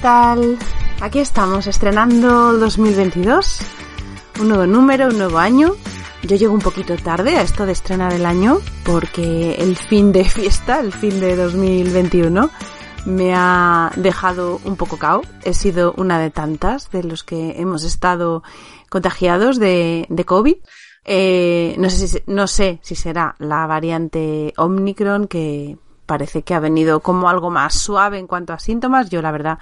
Tal? Aquí estamos estrenando 2022, un nuevo número, un nuevo año. Yo llego un poquito tarde a esto de estrenar el año porque el fin de fiesta, el fin de 2021, me ha dejado un poco cao. He sido una de tantas de los que hemos estado contagiados de, COVID. Eh, no, sé si, no sé si será la variante Omicron que parece que ha venido como algo más suave en cuanto a síntomas. Yo la verdad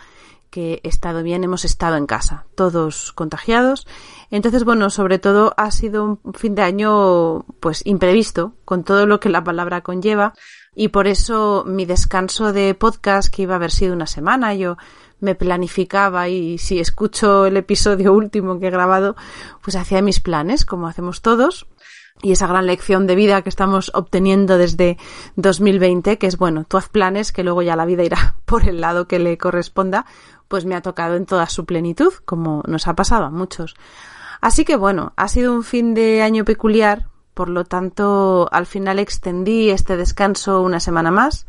que he estado bien, hemos estado en casa, todos contagiados. Entonces, bueno, sobre todo ha sido un fin de año pues imprevisto, con todo lo que la palabra conlleva, y por eso mi descanso de podcast, que iba a haber sido una semana, yo me planificaba y si escucho el episodio último que he grabado, pues hacía mis planes, como hacemos todos, y esa gran lección de vida que estamos obteniendo desde 2020, que es bueno, tú haz planes que luego ya la vida irá por el lado que le corresponda, pues me ha tocado en toda su plenitud, como nos ha pasado a muchos. Así que bueno, ha sido un fin de año peculiar, por lo tanto, al final extendí este descanso una semana más.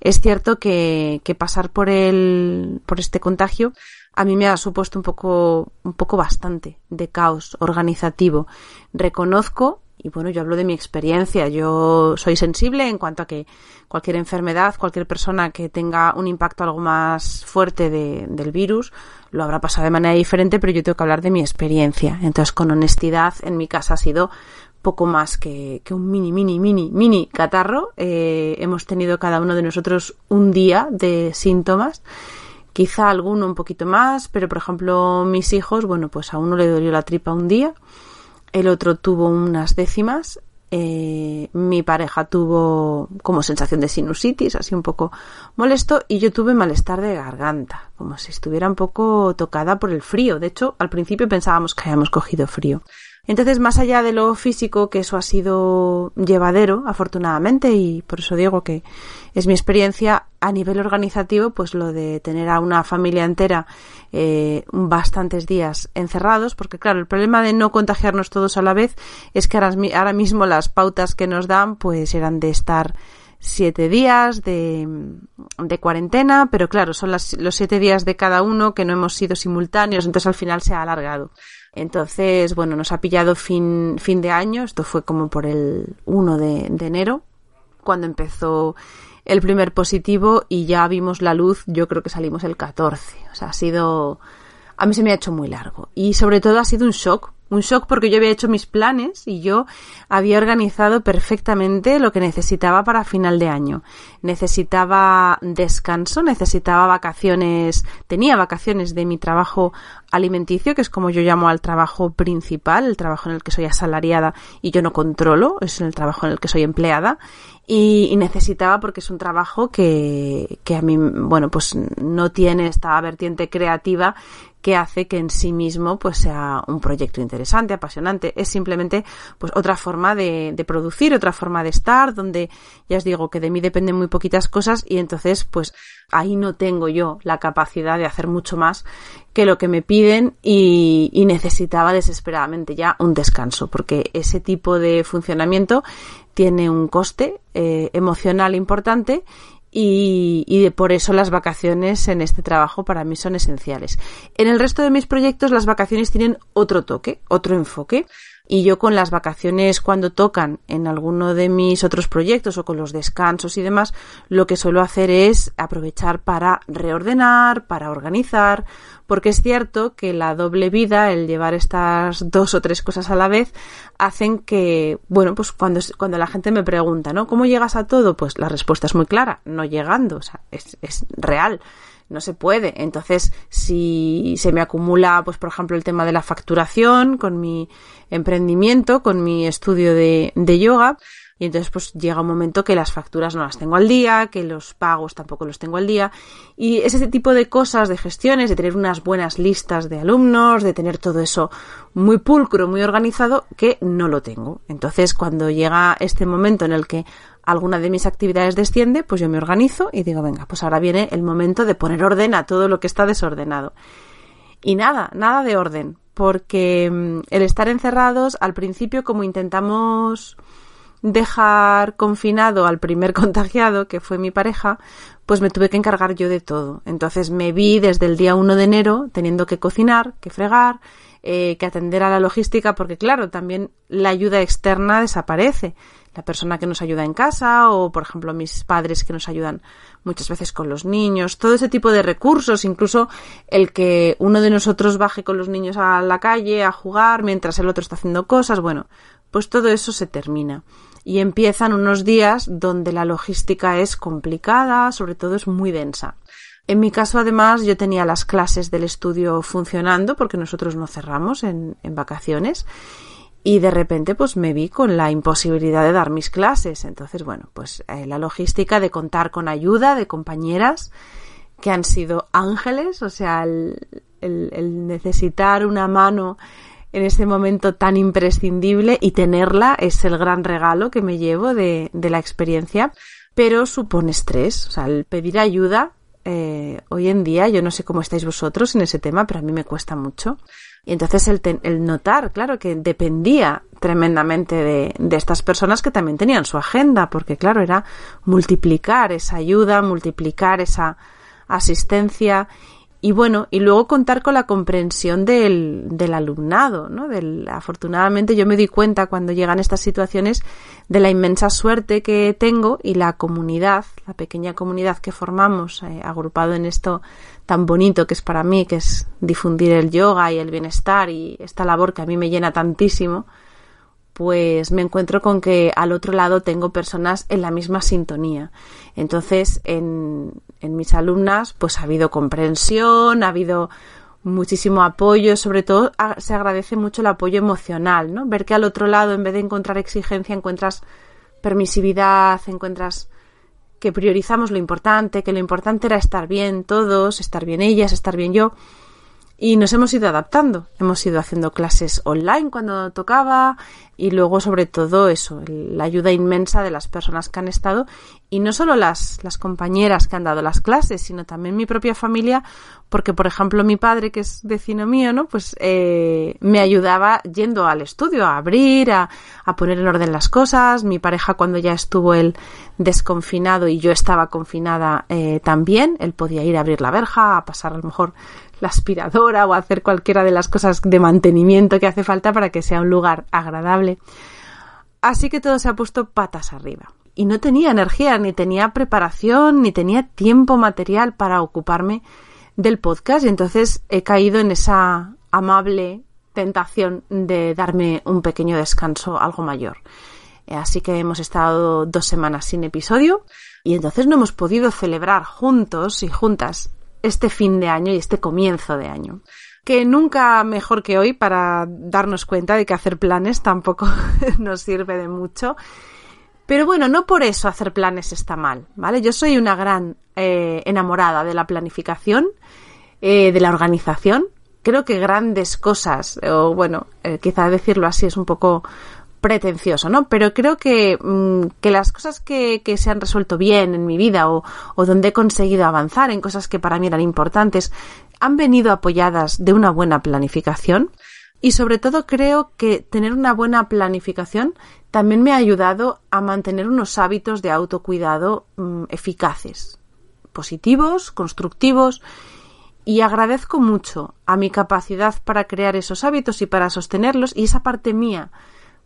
Es cierto que, pasar por el, por este contagio a mí me ha supuesto un poco, un poco bastante de caos organizativo. Reconozco y bueno, yo hablo de mi experiencia. Yo soy sensible en cuanto a que cualquier enfermedad, cualquier persona que tenga un impacto algo más fuerte de, del virus, lo habrá pasado de manera diferente, pero yo tengo que hablar de mi experiencia. Entonces, con honestidad, en mi casa ha sido poco más que, que un mini, mini, mini, mini catarro. Eh, hemos tenido cada uno de nosotros un día de síntomas quizá alguno un poquito más, pero por ejemplo mis hijos, bueno, pues a uno le dolió la tripa un día, el otro tuvo unas décimas, eh, mi pareja tuvo como sensación de sinusitis, así un poco molesto, y yo tuve malestar de garganta, como si estuviera un poco tocada por el frío. De hecho, al principio pensábamos que habíamos cogido frío. Entonces, más allá de lo físico, que eso ha sido llevadero, afortunadamente, y por eso digo que es mi experiencia a nivel organizativo, pues lo de tener a una familia entera eh, bastantes días encerrados, porque claro, el problema de no contagiarnos todos a la vez es que ahora, mismo las pautas que nos dan, pues eran de estar siete días de, de cuarentena, pero claro, son las, los siete días de cada uno que no hemos sido simultáneos, entonces al final se ha alargado. Entonces, bueno, nos ha pillado fin, fin de año, esto fue como por el 1 de, de enero, cuando empezó el primer positivo y ya vimos la luz, yo creo que salimos el 14. O sea, ha sido, a mí se me ha hecho muy largo. Y sobre todo ha sido un shock, un shock porque yo había hecho mis planes y yo había organizado perfectamente lo que necesitaba para final de año. Necesitaba descanso, necesitaba vacaciones, tenía vacaciones de mi trabajo alimenticio, que es como yo llamo al trabajo principal, el trabajo en el que soy asalariada y yo no controlo, es el trabajo en el que soy empleada. Y, necesitaba porque es un trabajo que, que a mí, bueno, pues no tiene esta vertiente creativa que hace que en sí mismo pues sea un proyecto interesante, apasionante. Es simplemente pues otra forma de, producir, otra forma de estar, donde ya os digo que de mí dependen muy poquitas cosas y entonces pues ahí no tengo yo la capacidad de hacer mucho más que lo que me piden y, y necesitaba desesperadamente ya un descanso porque ese tipo de funcionamiento tiene un coste eh, emocional importante y, y, por eso las vacaciones en este trabajo para mí son esenciales. En el resto de mis proyectos las vacaciones tienen otro toque, otro enfoque. Y yo con las vacaciones cuando tocan en alguno de mis otros proyectos o con los descansos y demás, lo que suelo hacer es aprovechar para reordenar, para organizar, porque es cierto que la doble vida, el llevar estas dos o tres cosas a la vez, hacen que, bueno, pues cuando, cuando la gente me pregunta, ¿no? ¿Cómo llegas a todo? Pues la respuesta es muy clara, no llegando, o sea, es, es real no se puede. Entonces, si se me acumula, pues por ejemplo, el tema de la facturación con mi emprendimiento, con mi estudio de, de yoga, y entonces pues llega un momento que las facturas no las tengo al día, que los pagos tampoco los tengo al día y es ese tipo de cosas, de gestiones, de tener unas buenas listas de alumnos, de tener todo eso muy pulcro, muy organizado, que no lo tengo. Entonces cuando llega este momento en el que alguna de mis actividades desciende, pues yo me organizo y digo, venga, pues ahora viene el momento de poner orden a todo lo que está desordenado. Y nada, nada de orden, porque mm, el estar encerrados, al principio, como intentamos dejar confinado al primer contagiado, que fue mi pareja, pues me tuve que encargar yo de todo. Entonces me vi desde el día 1 de enero teniendo que cocinar, que fregar, eh, que atender a la logística, porque claro, también la ayuda externa desaparece. La persona que nos ayuda en casa o, por ejemplo, mis padres que nos ayudan muchas veces con los niños, todo ese tipo de recursos, incluso el que uno de nosotros baje con los niños a la calle a jugar mientras el otro está haciendo cosas, bueno, pues todo eso se termina y empiezan unos días donde la logística es complicada, sobre todo es muy densa. En mi caso, además, yo tenía las clases del estudio funcionando porque nosotros no cerramos en, vacaciones y de repente pues me vi con la imposibilidad de dar mis clases. Entonces, bueno, pues eh, la logística de contar con ayuda de compañeras que han sido ángeles, o sea, el necesitar una mano en ese momento tan imprescindible y tenerla es el gran regalo que me llevo de, de la experiencia, pero supone estrés, o sea, el pedir ayuda eh, hoy en día, yo no sé cómo estáis vosotros en ese tema, pero a mí me cuesta mucho. Y entonces el, el notar, claro, que dependía tremendamente de, de, estas personas que también tenían su agenda, porque claro, era multiplicar esa ayuda, multiplicar esa asistencia y bueno, y luego contar con la comprensión del, del alumnado, ¿no? Del, afortunadamente yo me di cuenta cuando llegan estas situaciones de la inmensa suerte que tengo y la comunidad, la pequeña comunidad que formamos, eh, agrupado en esto tan bonito que es para mí, que es difundir el yoga y el bienestar y esta labor que a mí me llena tantísimo, pues me encuentro con que al otro lado tengo personas en la misma sintonía. Entonces, en, en mis alumnas, pues ha habido comprensión, ha habido muchísimo apoyo, sobre todo se agradece mucho el apoyo emocional, ¿no? Ver que al otro lado, en vez de encontrar exigencia, encuentras permisividad, encuentras que priorizamos lo importante, que lo importante era estar bien todos, estar bien ellas, estar bien yo. Y nos hemos ido adaptando. Hemos ido haciendo clases online cuando tocaba y luego sobre todo eso, la ayuda inmensa de las personas que han estado y no solo las, las compañeras que han dado las clases, sino también mi propia familia, porque por ejemplo mi padre, que es vecino mío, ¿no? Pues eh, me ayudaba yendo al estudio a abrir, a, a poner en orden las cosas. Mi pareja cuando ya estuvo él desconfinado y yo estaba confinada eh, también, él podía ir a abrir la verja, a pasar a lo mejor la aspiradora o hacer cualquiera de las cosas de mantenimiento que hace falta para que sea un lugar agradable. Así que todo se ha puesto patas arriba. Y no tenía energía, ni tenía preparación, ni tenía tiempo material para ocuparme del podcast y entonces he caído en esa amable tentación de darme un pequeño descanso algo mayor. Así que hemos estado dos semanas sin episodio y entonces no hemos podido celebrar juntos y juntas este fin de año y este comienzo de año. Que nunca mejor que hoy para darnos cuenta de que hacer planes tampoco nos sirve de mucho. Pero bueno, no por eso hacer planes está mal, ¿vale? Yo soy una gran eh, enamorada de la planificación, eh, de la organización. Creo que grandes cosas, o bueno, eh, quizá decirlo así es un poco pretencioso, ¿no? Pero creo que, mm, que las cosas que, se han resuelto bien en mi vida o, o donde he conseguido avanzar en cosas que para mí eran importantes han venido apoyadas de una buena planificación. Y sobre todo creo que tener una buena planificación también me ha ayudado a mantener unos hábitos de autocuidado mm, eficaces, positivos, constructivos. Y agradezco mucho a mi capacidad para crear esos hábitos y para sostenerlos. Y esa parte mía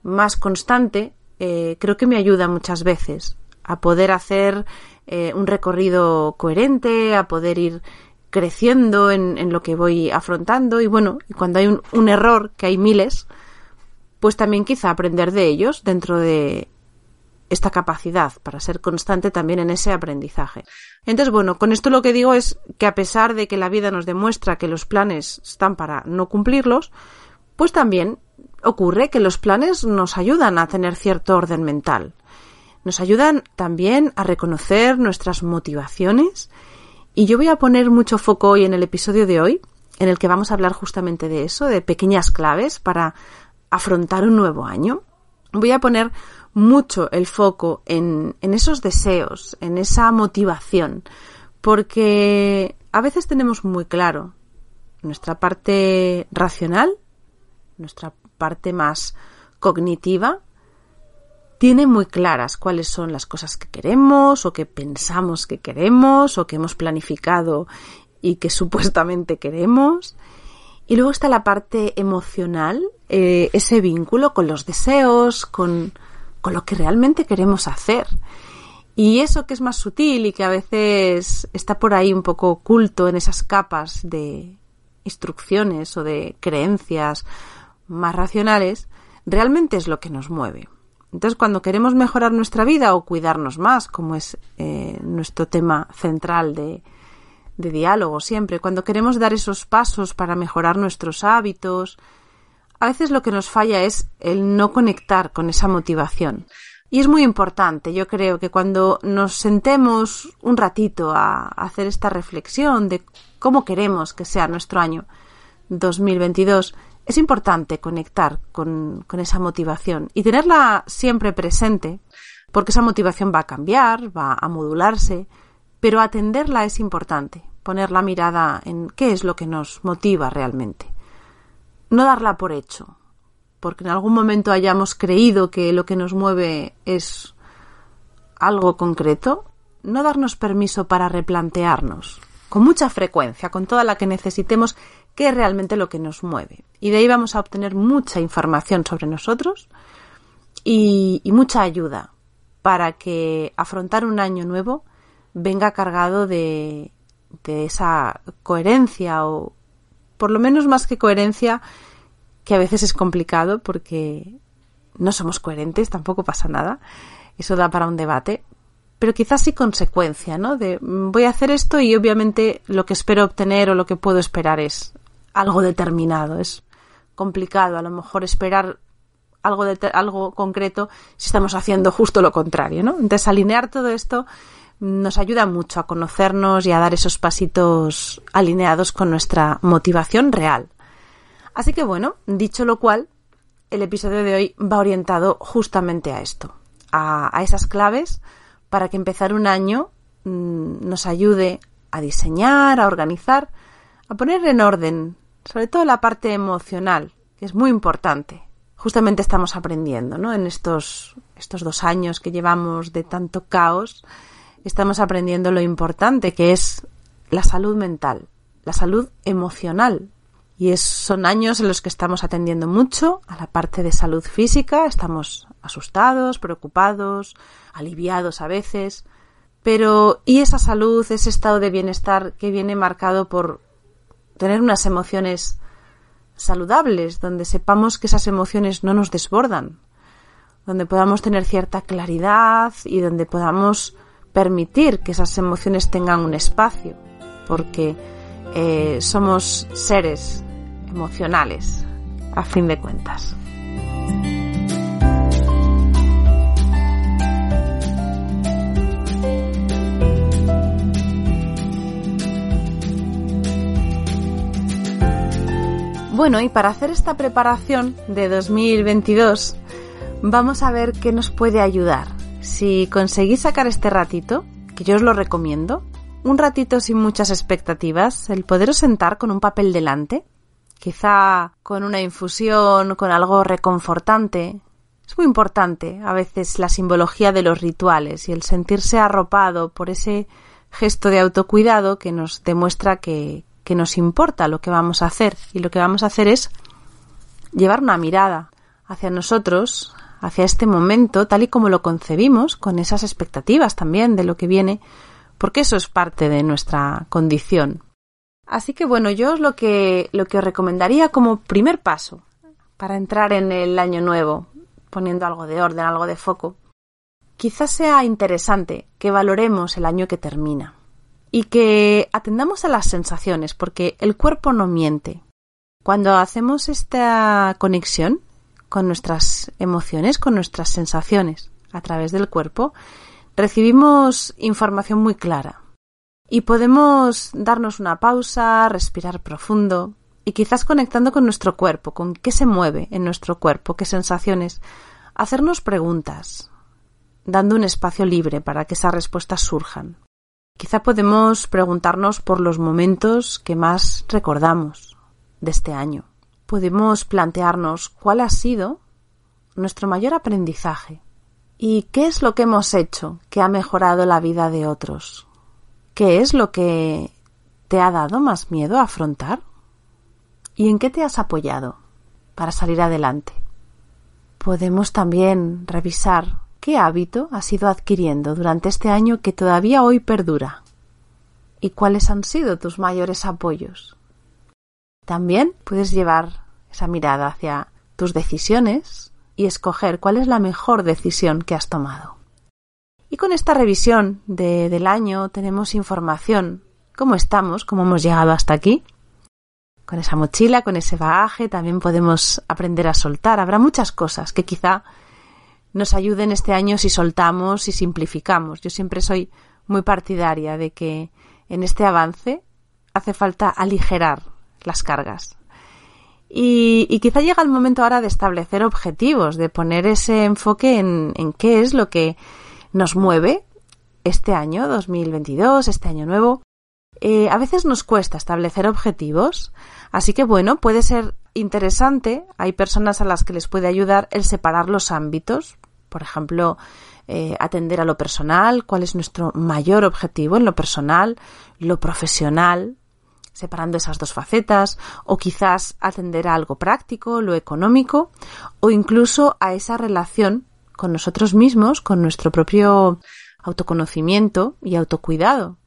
más constante, eh, creo que me ayuda muchas veces a poder hacer eh, un recorrido coherente, a poder ir creciendo en, en, lo que voy afrontando y bueno, cuando hay un, un, error, que hay miles, pues también quizá aprender de ellos dentro de esta capacidad para ser constante también en ese aprendizaje. Entonces, bueno, con esto lo que digo es que a pesar de que la vida nos demuestra que los planes están para no cumplirlos, pues también ocurre que los planes nos ayudan a tener cierto orden mental. Nos ayudan también a reconocer nuestras motivaciones y yo voy a poner mucho foco hoy en el episodio de hoy, en el que vamos a hablar justamente de eso, de pequeñas claves para afrontar un nuevo año. Voy a poner mucho el foco en, en esos deseos, en esa motivación, porque a veces tenemos muy claro nuestra parte racional, nuestra parte más cognitiva, tiene muy claras cuáles son las cosas que queremos o que pensamos que queremos o que hemos planificado y que supuestamente queremos. Y luego está la parte emocional, eh, ese vínculo con los deseos, con, con lo que realmente queremos hacer. Y eso que es más sutil y que a veces está por ahí un poco oculto en esas capas de instrucciones o de creencias más racionales, realmente es lo que nos mueve. Entonces, cuando queremos mejorar nuestra vida o cuidarnos más, como es eh, nuestro tema central de, de diálogo siempre, cuando queremos dar esos pasos para mejorar nuestros hábitos, a veces lo que nos falla es el no conectar con esa motivación. Y es muy importante, yo creo que cuando nos sentemos un ratito a hacer esta reflexión de cómo queremos que sea nuestro año 2022, es importante conectar con, esa motivación y tenerla siempre presente, porque esa motivación va a cambiar, va a modularse, pero atenderla es importante, poner la mirada en qué es lo que nos motiva realmente. No darla por hecho, porque en algún momento hayamos creído que lo que nos mueve es algo concreto, no darnos permiso para replantearnos con mucha frecuencia, con toda la que necesitemos qué es realmente lo que nos mueve. Y de ahí vamos a obtener mucha información sobre nosotros y, y mucha ayuda para que afrontar un año nuevo venga cargado de, de esa coherencia o por lo menos más que coherencia, que a veces es complicado porque no somos coherentes, tampoco pasa nada. Eso da para un debate, pero quizás sí consecuencia, ¿no? De voy a hacer esto y obviamente lo que espero obtener o lo que puedo esperar es algo determinado. Es complicado a lo mejor esperar algo, de, algo concreto si estamos haciendo justo lo contrario, ¿no? Entonces, alinear todo esto nos ayuda mucho a conocernos y a dar esos pasitos alineados con nuestra motivación real. Así que bueno, dicho lo cual, el episodio de hoy va orientado justamente a esto, a, a esas claves para que empezar un año mmm, nos ayude a diseñar, a organizar, a poner en orden sobre todo la parte emocional, que es muy importante. Justamente estamos aprendiendo, ¿no? En estos, estos dos años que llevamos de tanto caos, estamos aprendiendo lo importante que es la salud mental, la salud emocional. Y es, son años en los que estamos atendiendo mucho a la parte de salud física, estamos asustados, preocupados, aliviados a veces, pero ¿y esa salud, ese estado de bienestar que viene marcado por tener unas emociones saludables, donde sepamos que esas emociones no nos desbordan, donde podamos tener cierta claridad y donde podamos permitir que esas emociones tengan un espacio, porque eh, somos seres emocionales, a fin de cuentas. Bueno, y para hacer esta preparación de 2022, vamos a ver qué nos puede ayudar. Si conseguís sacar este ratito, que yo os lo recomiendo, un ratito sin muchas expectativas, el poderos sentar con un papel delante, quizá con una infusión, con algo reconfortante. Es muy importante a veces la simbología de los rituales y el sentirse arropado por ese gesto de autocuidado que nos demuestra que, que nos importa lo que vamos a hacer y lo que vamos a hacer es llevar una mirada hacia nosotros, hacia este momento, tal y como lo concebimos, con esas expectativas también de lo que viene, porque eso es parte de nuestra condición. Así que bueno, yo os lo que, lo que os recomendaría como primer paso para entrar en el año nuevo, poniendo algo de orden, algo de foco, quizás sea interesante que valoremos el año que termina y que atendamos a las sensaciones, porque el cuerpo no miente. Cuando hacemos esta conexión con nuestras emociones, con nuestras sensaciones, a través del cuerpo, recibimos información muy clara. Y podemos darnos una pausa, respirar profundo y quizás conectando con nuestro cuerpo, con qué se mueve en nuestro cuerpo, qué sensaciones, hacernos preguntas, dando un espacio libre para que esas respuestas surjan. Quizá podemos preguntarnos por los momentos que más recordamos de este año. Podemos plantearnos cuál ha sido nuestro mayor aprendizaje y qué es lo que hemos hecho que ha mejorado la vida de otros. ¿Qué es lo que te ha dado más miedo a afrontar? ¿Y en qué te has apoyado para salir adelante? Podemos también revisar qué hábito has ido adquiriendo durante este año que todavía hoy perdura y cuáles han sido tus mayores apoyos. También puedes llevar esa mirada hacia tus decisiones y escoger cuál es la mejor decisión que has tomado. Y con esta revisión del año tenemos información, cómo estamos, cómo hemos llegado hasta aquí. Con esa mochila, con ese bagaje, también podemos aprender a soltar. Habrá muchas cosas que quizá nos ayuden este año si soltamos y simplificamos. Yo siempre soy muy partidaria de que en este avance hace falta aligerar las cargas. Y, quizá llega el momento ahora de establecer objetivos, de poner ese enfoque en, qué es lo que nos mueve este año 2022, este año nuevo. Eh, a veces nos cuesta establecer objetivos, así que bueno, puede ser interesante, hay personas a las que les puede ayudar el separar los ámbitos, por ejemplo, eh, atender a lo personal, cuál es nuestro mayor objetivo en lo personal, lo profesional, separando esas dos facetas, o quizás atender a algo práctico, lo económico, o incluso a esa relación con nosotros mismos, con nuestro propio autoconocimiento y autocuidado.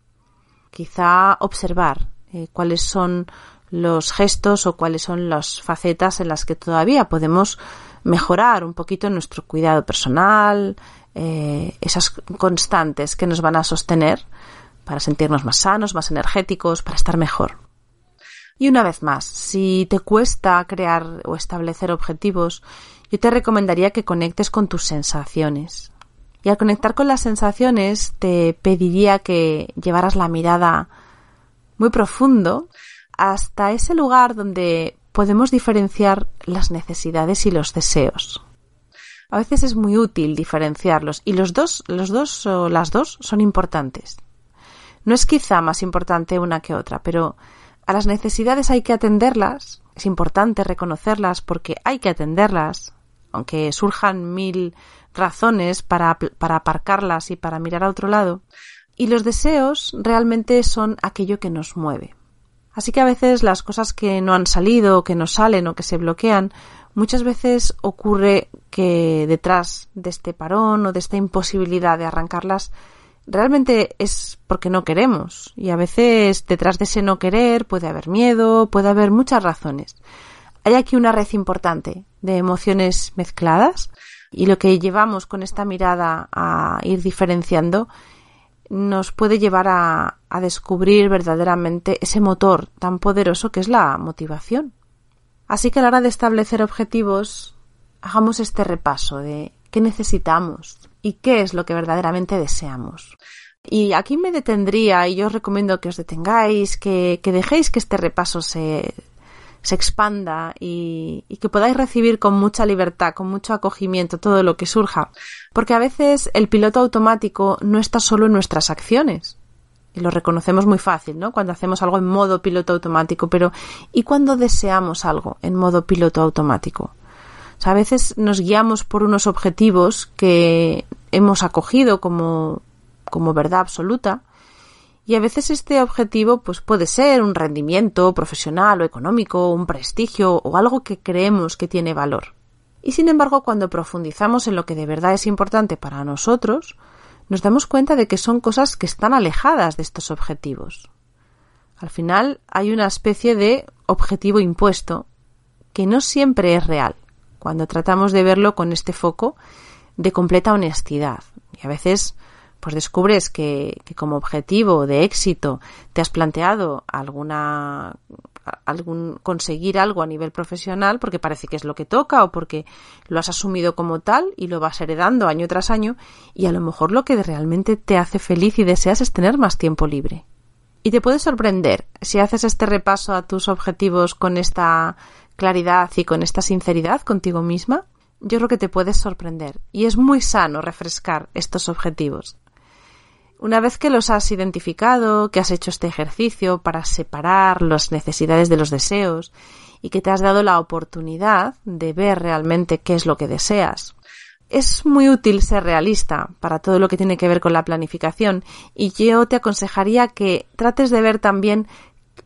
Quizá observar eh, cuáles son los gestos o cuáles son las facetas en las que todavía podemos mejorar un poquito nuestro cuidado personal, eh, esas constantes que nos van a sostener para sentirnos más sanos, más energéticos, para estar mejor. Y una vez más, si te cuesta crear o establecer objetivos, yo te recomendaría que conectes con tus sensaciones. Y al conectar con las sensaciones, te pediría que llevaras la mirada muy profundo hasta ese lugar donde podemos diferenciar las necesidades y los deseos. A veces es muy útil diferenciarlos y los dos, los dos o las dos son importantes. No es quizá más importante una que otra, pero a las necesidades hay que atenderlas. Es importante reconocerlas porque hay que atenderlas, aunque surjan mil razones para, para aparcarlas y para mirar a otro lado. Y los deseos realmente son aquello que nos mueve. Así que a veces las cosas que no han salido, que no salen o que se bloquean, muchas veces ocurre que detrás de este parón o de esta imposibilidad de arrancarlas realmente es porque no queremos y a veces detrás de ese no querer puede haber miedo, puede haber muchas razones. Hay aquí una red importante de emociones mezcladas y lo que llevamos con esta mirada a ir diferenciando nos puede llevar a, a descubrir verdaderamente ese motor tan poderoso que es la motivación. Así que a la hora de establecer objetivos, hagamos este repaso de qué necesitamos y qué es lo que verdaderamente deseamos. Y aquí me detendría y yo os recomiendo que os detengáis, que, dejéis que este repaso se, se expanda y, que podáis recibir con mucha libertad, con mucho acogimiento todo lo que surja. Porque a veces el piloto automático no está solo en nuestras acciones. Y lo reconocemos muy fácil, ¿no? Cuando hacemos algo en modo piloto automático, pero ¿y cuando deseamos algo en modo piloto automático? a veces nos guiamos por unos objetivos que hemos acogido como, como verdad absoluta y a veces este objetivo pues puede ser un rendimiento profesional o económico, un prestigio o algo que creemos que tiene valor. Y sin embargo, cuando profundizamos en lo que de verdad es importante para nosotros, nos damos cuenta de que son cosas que están alejadas de estos objetivos. Al final hay una especie de objetivo impuesto que no siempre es real cuando tratamos de verlo con este foco de completa honestidad. Y a veces pues descubres que, como objetivo de éxito te has planteado alguna algún conseguir algo a nivel profesional porque parece que es lo que toca o porque lo has asumido como tal y lo vas heredando año tras año y a lo mejor lo que realmente te hace feliz y deseas es tener más tiempo libre. Y te puede sorprender si haces este repaso a tus objetivos con esta claridad y con esta sinceridad contigo misma, yo creo que te puedes sorprender y es muy sano refrescar estos objetivos. Una vez que los has identificado, que has hecho este ejercicio para separar las necesidades de los deseos y que te has dado la oportunidad de ver realmente qué es lo que deseas, es muy útil ser realista para todo lo que tiene que ver con la planificación y yo te aconsejaría que trates de ver también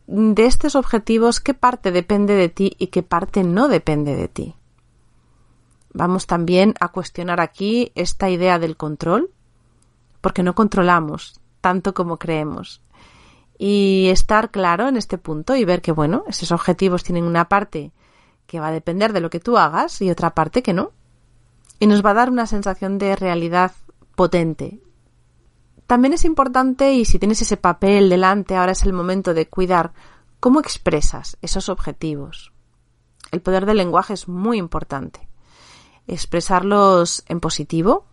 de estos objetivos qué parte depende de ti y qué parte no depende de ti. Vamos también a cuestionar aquí esta idea del control, porque no controlamos tanto como creemos. Y estar claro en este punto y ver que, bueno, esos objetivos tienen una parte que va a depender de lo que tú hagas y otra parte que no. Y nos va a dar una sensación de realidad potente. También es importante, y si tienes ese papel delante, ahora es el momento de cuidar cómo expresas esos objetivos. El poder del lenguaje es muy importante. Expresarlos en positivo,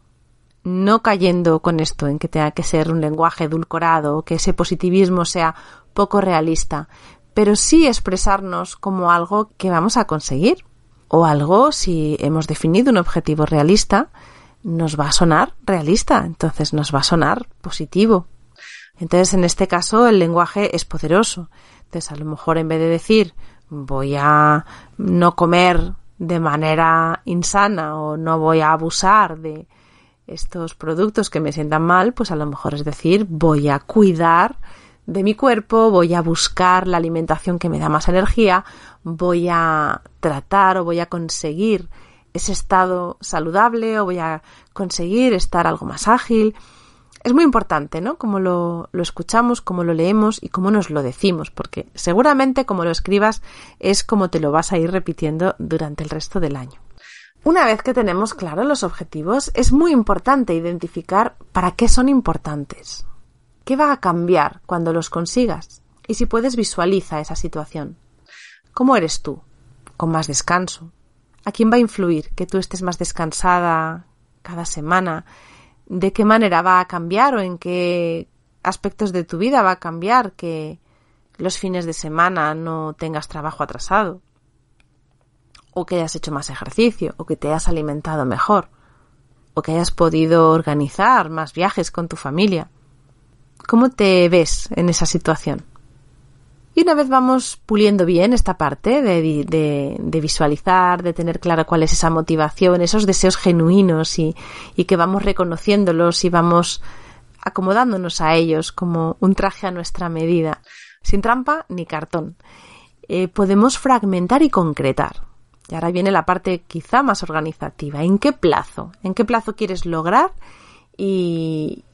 no cayendo con esto en que tenga que ser un lenguaje edulcorado que ese positivismo sea poco realista, pero sí expresarnos como algo que vamos a conseguir o algo si hemos definido un objetivo realista nos va a sonar realista, entonces nos va a sonar positivo. Entonces, en este caso, el lenguaje es poderoso. Entonces, a lo mejor en vez de decir voy a no comer de manera insana o no voy a abusar de, estos productos que me sientan mal, pues a lo mejor es decir, voy a cuidar de mi cuerpo, voy a buscar la alimentación que me da más energía, voy a tratar o voy a conseguir ese estado saludable o voy a conseguir estar algo más ágil. Es muy importante, ¿no? Cómo lo, escuchamos, cómo lo leemos y cómo nos lo decimos, porque seguramente como lo escribas es como te lo vas a ir repitiendo durante el resto del año. Una vez que tenemos claros los objetivos, es muy importante identificar para qué son importantes. ¿Qué va a cambiar cuando los consigas? Y si puedes, visualiza esa situación. ¿Cómo eres tú? ¿Con más descanso? ¿A quién va a influir que tú estés más descansada cada semana? ¿De qué manera va a cambiar o en qué aspectos de tu vida va a cambiar que los fines de semana no tengas trabajo atrasado? O que hayas hecho más ejercicio, o que te hayas alimentado mejor, o que hayas podido organizar más viajes con tu familia. ¿Cómo te ves en esa situación? Y una vez vamos puliendo bien esta parte de, de, visualizar, de tener claro cuál es esa motivación, esos deseos genuinos y, y, que vamos reconociéndolos y vamos acomodándonos a ellos como un traje a nuestra medida, sin trampa ni cartón, eh, podemos fragmentar y concretar. Y ahora viene la parte quizá más organizativa. ¿En qué plazo? ¿En qué plazo quieres lograr? Y,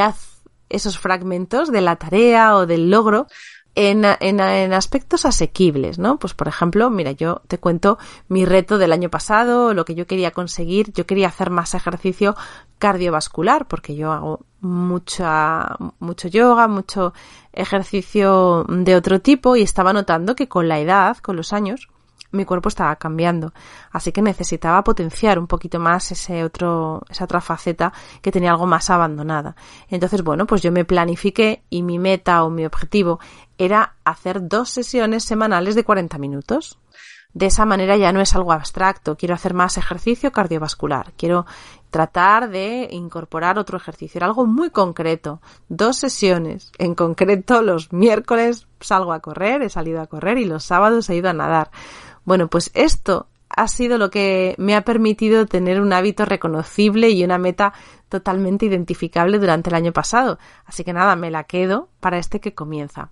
haz esos fragmentos de la tarea o del logro en, en, aspectos asequibles, ¿no? Pues por ejemplo, mira, yo te cuento mi reto del año pasado, lo que yo quería conseguir, yo quería hacer más ejercicio cardiovascular, porque yo hago mucha, mucho yoga, mucho ejercicio de otro tipo y estaba notando que con la edad, con los años, mi cuerpo estaba cambiando. Así que necesitaba potenciar un poquito más ese otro, esa otra faceta que tenía algo más abandonada. Entonces, bueno, pues yo me planifiqué y mi meta o mi objetivo era hacer dos sesiones semanales de 40 minutos. De esa manera ya no es algo abstracto. Quiero hacer más ejercicio cardiovascular. Quiero tratar de incorporar otro ejercicio. Era algo muy concreto. Dos sesiones. En concreto, los miércoles salgo a correr, he salido a correr y los sábados he ido a nadar. Bueno, pues esto ha sido lo que me ha permitido tener un hábito reconocible y una meta totalmente identificable durante el año pasado. Así que nada, me la quedo para este que comienza.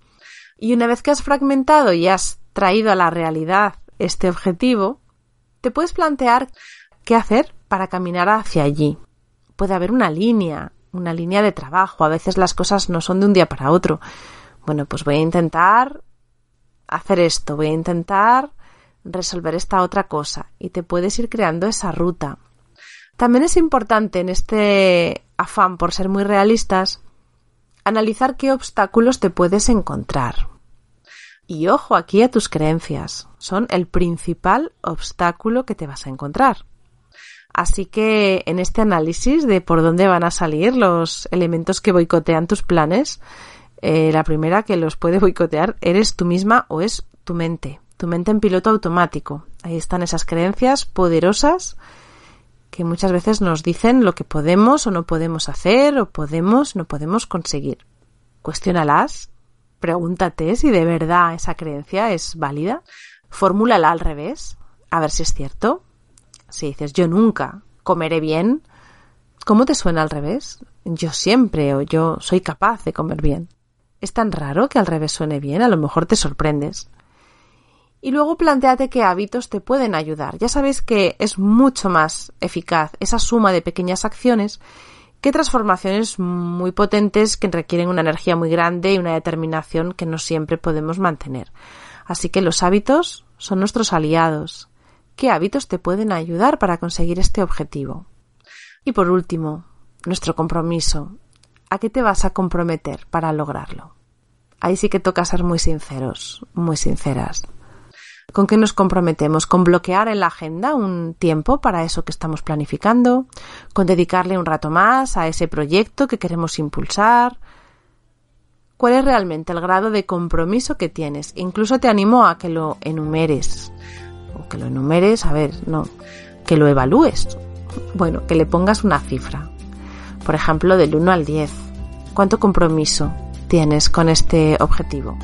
Y una vez que has fragmentado y has traído a la realidad este objetivo, te puedes plantear qué hacer para caminar hacia allí. Puede haber una línea, una línea de trabajo. A veces las cosas no son de un día para otro. Bueno, pues voy a intentar hacer esto, voy a intentar resolver esta otra cosa y te puedes ir creando esa ruta. También es importante en este afán por ser muy realistas analizar qué obstáculos te puedes encontrar. Y ojo aquí a tus creencias. Son el principal obstáculo que te vas a encontrar. Así que en este análisis de por dónde van a salir los elementos que boicotean tus planes, eh, la primera que los puede boicotear eres tú misma o es tu mente, tu mente en piloto automático. Ahí están esas creencias poderosas que muchas veces nos dicen lo que podemos o no podemos hacer o podemos, no podemos conseguir. Cuestiónalas, pregúntate si de verdad esa creencia es válida, fórmulala al revés, a ver si es cierto. Si dices yo nunca comeré bien, ¿cómo te suena al revés? Yo siempre o yo soy capaz de comer bien. Es tan raro que al revés suene bien, a lo mejor te sorprendes. Y luego planteate qué hábitos te pueden ayudar. Ya sabéis que es mucho más eficaz esa suma de pequeñas acciones que transformaciones muy potentes que requieren una energía muy grande y una determinación que no siempre podemos mantener. Así que los hábitos son nuestros aliados. ¿Qué hábitos te pueden ayudar para conseguir este objetivo? Y por último, nuestro compromiso. ¿A qué te vas a comprometer para lograrlo? Ahí sí que toca ser muy sinceros, muy sinceras. ¿Con qué nos comprometemos? ¿Con bloquear en la agenda un tiempo para eso que estamos planificando? ¿Con dedicarle un rato más a ese proyecto que queremos impulsar? ¿Cuál es realmente el grado de compromiso que tienes? Incluso te animo a que lo enumeres. O que lo enumeres, a ver, no, que lo evalúes. Bueno, que le pongas una cifra. Por ejemplo, del 1 al 10. ¿Cuánto compromiso tienes con este objetivo?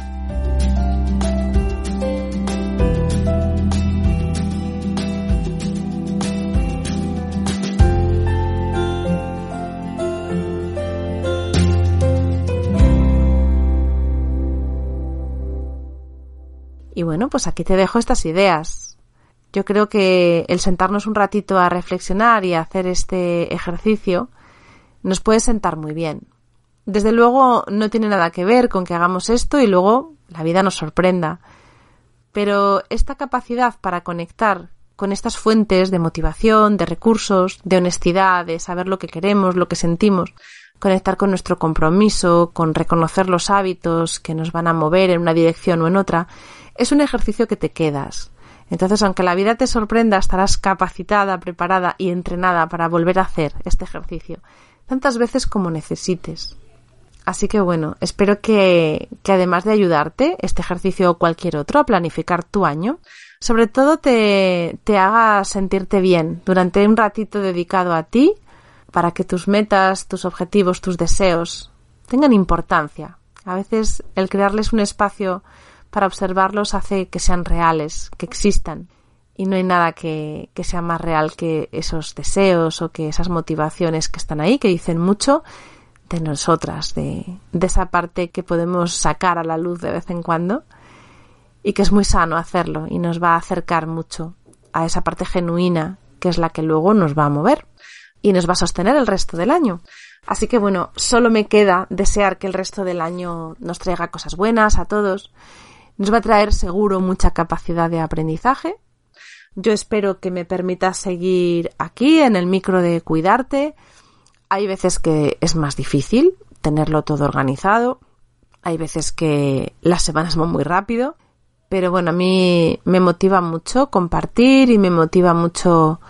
Y bueno, pues aquí te dejo estas ideas. Yo creo que el sentarnos un ratito a reflexionar y a hacer este ejercicio nos puede sentar muy bien. Desde luego no tiene nada que ver con que hagamos esto y luego la vida nos sorprenda. Pero esta capacidad para conectar con estas fuentes de motivación, de recursos, de honestidad, de saber lo que queremos, lo que sentimos, conectar con nuestro compromiso, con reconocer los hábitos que nos van a mover en una dirección o en otra, es un ejercicio que te quedas. Entonces, aunque la vida te sorprenda, estarás capacitada, preparada y entrenada para volver a hacer este ejercicio tantas veces como necesites. Así que bueno, espero que, que además de ayudarte, este ejercicio o cualquier otro a planificar tu año, sobre todo te, te haga sentirte bien durante un ratito dedicado a ti para que tus metas, tus objetivos, tus deseos tengan importancia. A veces el crearles un espacio para observarlos hace que sean reales, que existan. Y no hay nada que, que, sea más real que esos deseos o que esas motivaciones que están ahí, que dicen mucho de nosotras, de, de esa parte que podemos sacar a la luz de vez en cuando y que es muy sano hacerlo y nos va a acercar mucho a esa parte genuina que es la que luego nos va a mover y nos va a sostener el resto del año. Así que bueno, solo me queda desear que el resto del año nos traiga cosas buenas a todos nos va a traer seguro mucha capacidad de aprendizaje. Yo espero que me permitas seguir aquí en el micro de cuidarte. Hay veces que es más difícil tenerlo todo organizado. Hay veces que las semanas van muy rápido. Pero bueno, a mí me motiva mucho compartir y me motiva mucho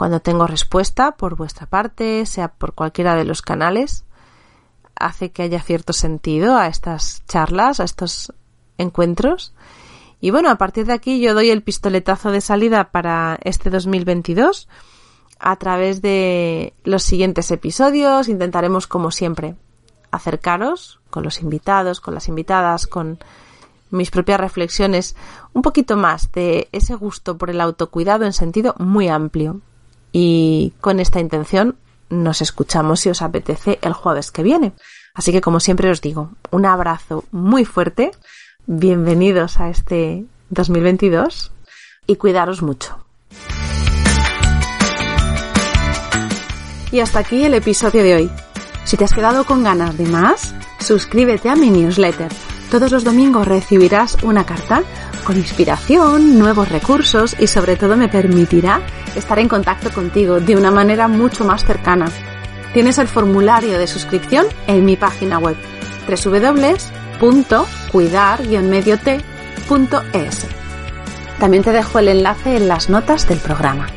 cuando tengo respuesta por vuestra parte, sea por cualquiera de los canales. Hace que haya cierto sentido a estas charlas, a estos encuentros. Y bueno, a partir de aquí yo doy el pistoletazo de salida para este 2022 a través de los siguientes episodios. Intentaremos, como siempre, acercaros con los invitados, con las invitadas, con mis propias reflexiones, un poquito más de ese gusto por el autocuidado en sentido muy amplio. Y con esta intención nos escuchamos si os apetece el jueves que viene. Así que como siempre os digo, un abrazo muy fuerte bienvenidos a este 2022 y cuidaros mucho. Y hasta aquí el episodio de hoy. Si te has quedado con ganas de más, suscríbete a mi newsletter. Todos los domingos recibirás una carta con inspiración, nuevos recursos y sobre todo me permitirá estar en contacto contigo de una manera mucho más cercana. Tienes el formulario de suscripción en mi página web www cuidar-medio También te dejo el enlace en las notas del programa.